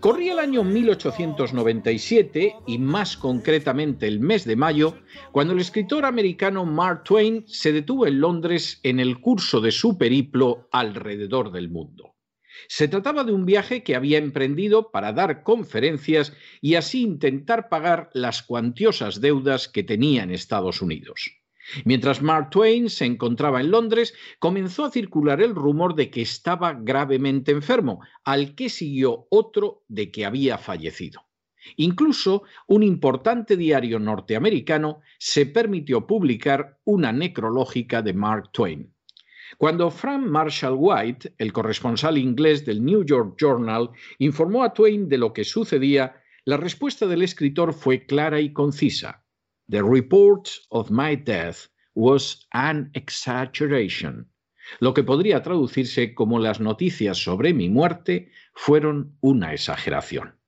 Corría el año 1897 y más concretamente el mes de mayo, cuando el escritor americano Mark Twain se detuvo en Londres en el curso de su periplo alrededor del mundo. Se trataba de un viaje que había emprendido para dar conferencias y así intentar pagar las cuantiosas deudas que tenía en Estados Unidos. Mientras Mark Twain se encontraba en Londres, comenzó a circular el rumor de que estaba gravemente enfermo, al que siguió otro de que había fallecido. Incluso un importante diario norteamericano se permitió publicar una necrológica de Mark Twain. Cuando Frank Marshall White, el corresponsal inglés del New York Journal, informó a Twain de lo que sucedía, la respuesta del escritor fue clara y concisa. The report of my death was an exaggeration, lo que podría traducirse como las noticias sobre mi muerte fueron una exageración.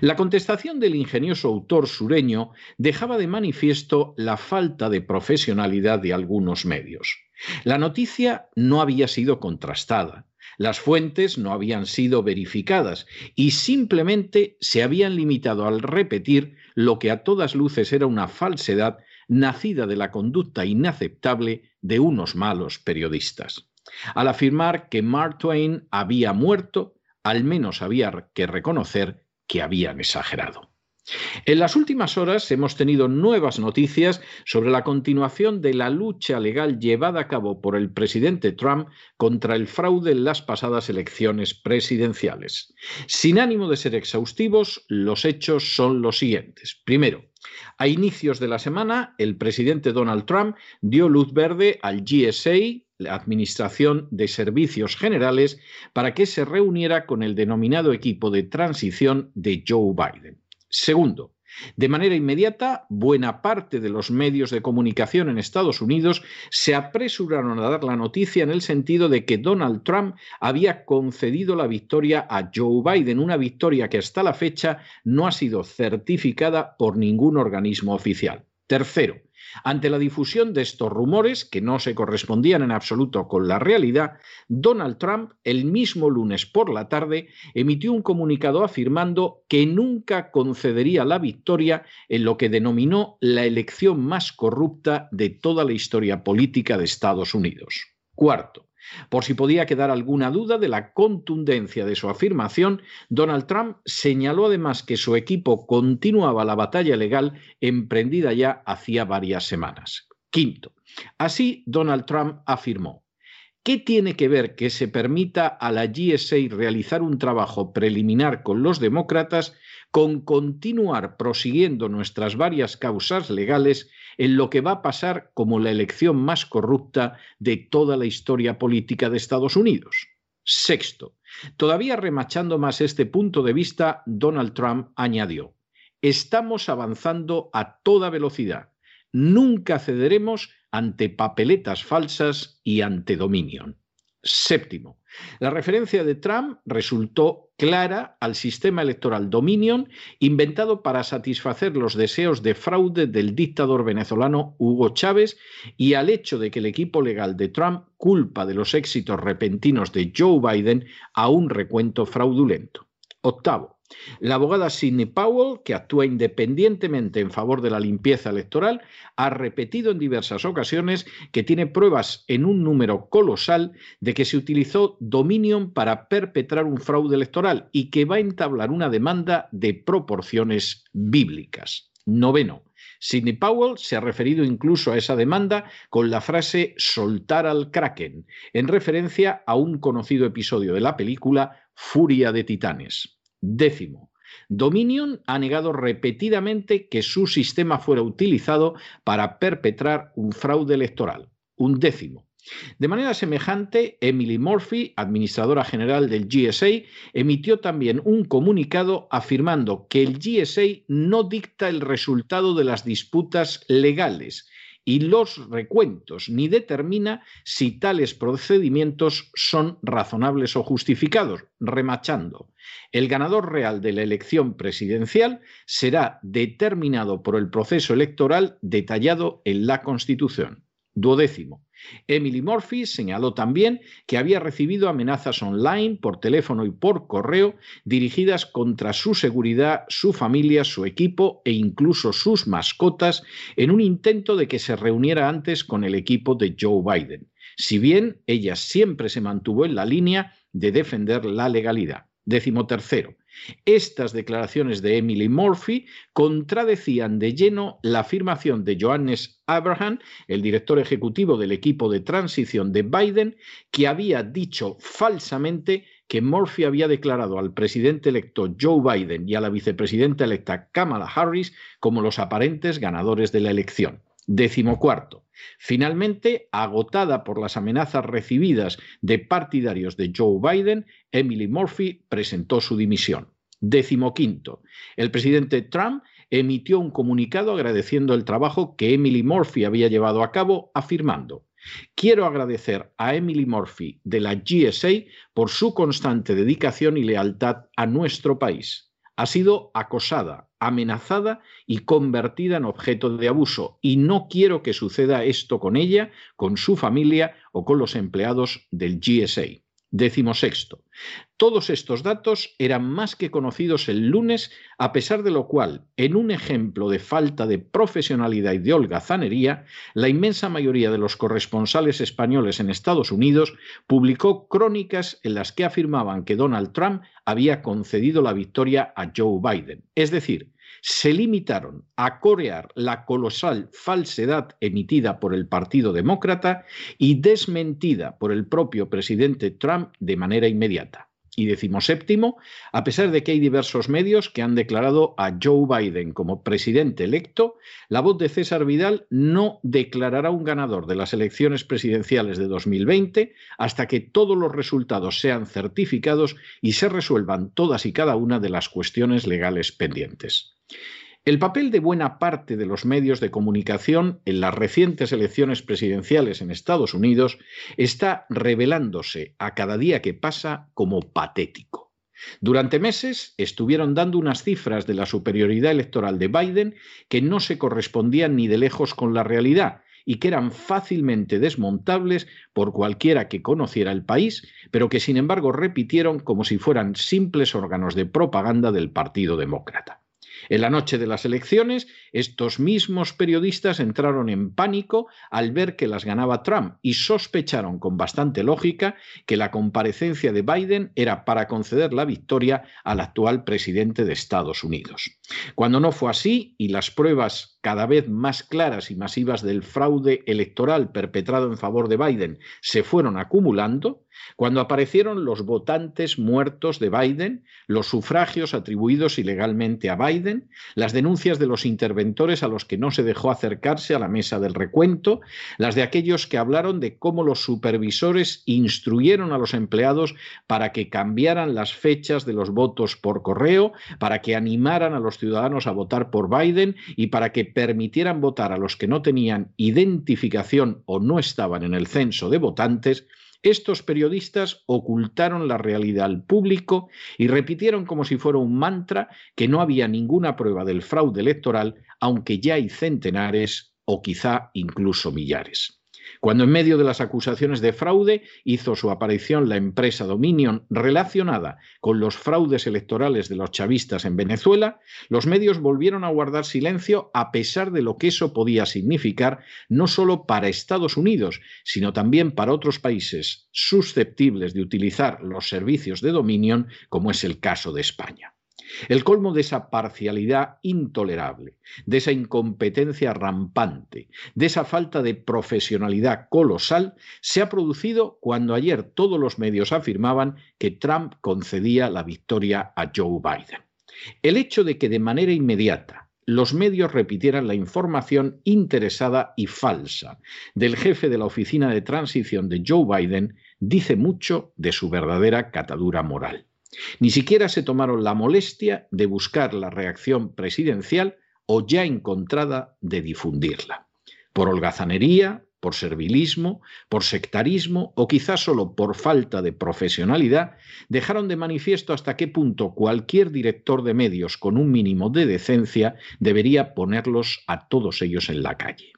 La contestación del ingenioso autor sureño dejaba de manifiesto la falta de profesionalidad de algunos medios. La noticia no había sido contrastada, las fuentes no habían sido verificadas y simplemente se habían limitado al repetir lo que a todas luces era una falsedad nacida de la conducta inaceptable de unos malos periodistas. Al afirmar que Mark Twain había muerto, al menos había que reconocer que habían exagerado. En las últimas horas hemos tenido nuevas noticias sobre la continuación de la lucha legal llevada a cabo por el presidente Trump contra el fraude en las pasadas elecciones presidenciales. Sin ánimo de ser exhaustivos, los hechos son los siguientes. Primero, a inicios de la semana, el presidente Donald Trump dio luz verde al GSA, la Administración de Servicios Generales, para que se reuniera con el denominado equipo de transición de Joe Biden. Segundo, de manera inmediata, buena parte de los medios de comunicación en Estados Unidos se apresuraron a dar la noticia en el sentido de que Donald Trump había concedido la victoria a Joe Biden, una victoria que hasta la fecha no ha sido certificada por ningún organismo oficial. Tercero, ante la difusión de estos rumores, que no se correspondían en absoluto con la realidad, Donald Trump, el mismo lunes por la tarde, emitió un comunicado afirmando que nunca concedería la victoria en lo que denominó la elección más corrupta de toda la historia política de Estados Unidos. Cuarto, por si podía quedar alguna duda de la contundencia de su afirmación, Donald Trump señaló además que su equipo continuaba la batalla legal emprendida ya hacía varias semanas. Quinto, así Donald Trump afirmó, ¿Qué tiene que ver que se permita a la GSA realizar un trabajo preliminar con los demócratas con continuar prosiguiendo nuestras varias causas legales en lo que va a pasar como la elección más corrupta de toda la historia política de Estados Unidos. Sexto, todavía remachando más este punto de vista, Donald Trump añadió, estamos avanzando a toda velocidad. Nunca cederemos ante papeletas falsas y ante Dominion. Séptimo, La referencia de Trump resultó clara al sistema electoral Dominion inventado para satisfacer los deseos de fraude del dictador venezolano Hugo Chávez y al hecho de que el equipo legal de Trump culpa de los éxitos repentinos de Joe Biden a un recuento fraudulento. Octavo, la abogada Sidney Powell, que actúa independientemente en favor de la limpieza electoral, ha repetido en diversas ocasiones que tiene pruebas en un número colosal de que se utilizó Dominion para perpetrar un fraude electoral y que va a entablar una demanda de proporciones bíblicas. Noveno. Sidney Powell se ha referido incluso a esa demanda con la frase soltar al kraken, en referencia a un conocido episodio de la película Furia de Titanes. Décimo. Dominion ha negado repetidamente que su sistema fuera utilizado para perpetrar un fraude electoral. Un décimo. De manera semejante, Emily Murphy, administradora general del GSA, emitió también un comunicado afirmando que el GSA no dicta el resultado de las disputas legales, y los recuentos, ni determina si tales procedimientos son razonables o justificados, remachando. El ganador real de la elección presidencial será determinado por el proceso electoral detallado en la Constitución. Duodécimo. Emily Murphy señaló también que había recibido amenazas online, por teléfono y por correo dirigidas contra su seguridad, su familia, su equipo e incluso sus mascotas en un intento de que se reuniera antes con el equipo de Joe Biden, si bien ella siempre se mantuvo en la línea de defender la legalidad. Décimo tercero. Estas declaraciones de Emily Murphy contradecían de lleno la afirmación de Johannes Abraham, el director ejecutivo del equipo de transición de Biden, que había dicho falsamente que Murphy había declarado al presidente electo Joe Biden y a la vicepresidenta electa Kamala Harris como los aparentes ganadores de la elección. Décimo cuarto. Finalmente, agotada por las amenazas recibidas de partidarios de Joe Biden, Emily Murphy presentó su dimisión. Décimo quinto. El presidente Trump emitió un comunicado agradeciendo el trabajo que Emily Murphy había llevado a cabo, afirmando Quiero agradecer a Emily Murphy de la GSA por su constante dedicación y lealtad a nuestro país. Ha sido acosada, amenazada y convertida en objeto de abuso. Y no quiero que suceda esto con ella, con su familia o con los empleados del GSA. Décimo sexto. Todos estos datos eran más que conocidos el lunes, a pesar de lo cual, en un ejemplo de falta de profesionalidad y de holgazanería, la inmensa mayoría de los corresponsales españoles en Estados Unidos publicó crónicas en las que afirmaban que Donald Trump había concedido la victoria a Joe Biden. Es decir, se limitaron a corear la colosal falsedad emitida por el Partido Demócrata y desmentida por el propio presidente Trump de manera inmediata. Y séptimo, a pesar de que hay diversos medios que han declarado a Joe Biden como presidente electo, la voz de César Vidal no declarará un ganador de las elecciones presidenciales de 2020 hasta que todos los resultados sean certificados y se resuelvan todas y cada una de las cuestiones legales pendientes. El papel de buena parte de los medios de comunicación en las recientes elecciones presidenciales en Estados Unidos está revelándose a cada día que pasa como patético. Durante meses estuvieron dando unas cifras de la superioridad electoral de Biden que no se correspondían ni de lejos con la realidad y que eran fácilmente desmontables por cualquiera que conociera el país, pero que sin embargo repitieron como si fueran simples órganos de propaganda del Partido Demócrata. En la noche de las elecciones, estos mismos periodistas entraron en pánico al ver que las ganaba Trump y sospecharon con bastante lógica que la comparecencia de Biden era para conceder la victoria al actual presidente de Estados Unidos. Cuando no fue así y las pruebas cada vez más claras y masivas del fraude electoral perpetrado en favor de Biden se fueron acumulando, cuando aparecieron los votantes muertos de Biden, los sufragios atribuidos ilegalmente a Biden, las denuncias de los interventores a los que no se dejó acercarse a la mesa del recuento, las de aquellos que hablaron de cómo los supervisores instruyeron a los empleados para que cambiaran las fechas de los votos por correo, para que animaran a ciudadanos a votar por Biden y para que permitieran votar a los que no tenían identificación o no estaban en el censo de votantes, Estos periodistas ocultaron la realidad al público y repitieron como si fuera un mantra que no había ninguna prueba del fraude electoral, aunque ya hay centenares o quizá incluso millares. Cuando en medio de las acusaciones de fraude hizo su aparición la empresa Dominion relacionada con los fraudes electorales de los chavistas en Venezuela, los medios volvieron a guardar silencio a pesar de lo que eso podía significar no solo para Estados Unidos, sino también para otros países susceptibles de utilizar los servicios de Dominion, como es el caso de España. El colmo de esa parcialidad intolerable, de esa incompetencia rampante, de esa falta de profesionalidad colosal, se ha producido cuando ayer todos los medios afirmaban que Trump concedía la victoria a Joe Biden. El hecho de que de manera inmediata los medios repitieran la información interesada y falsa del jefe de la oficina de transición de Joe Biden dice mucho de su verdadera catadura moral. Ni siquiera se tomaron la molestia de buscar la reacción presidencial o ya encontrada de difundirla. Por holgazanería, por servilismo, por sectarismo o quizás solo por falta de profesionalidad, dejaron de manifiesto hasta qué punto cualquier director de medios con un mínimo de decencia debería ponerlos a todos ellos en la calle.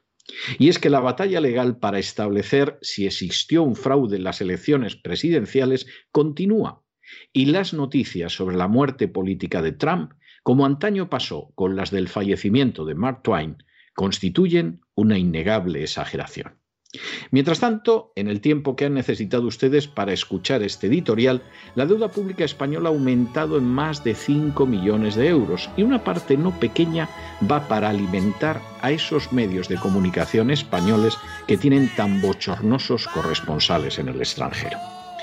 Y es que la batalla legal para establecer si existió un fraude en las elecciones presidenciales continúa y las noticias sobre la muerte política de Trump, como antaño pasó con las del fallecimiento de Mark Twain, constituyen una innegable exageración. Mientras tanto, en el tiempo que han necesitado ustedes para escuchar este editorial, la deuda pública española ha aumentado en más de 5 millones de euros y una parte no pequeña va para alimentar a esos medios de comunicación españoles que tienen tan bochornosos corresponsales en el extranjero.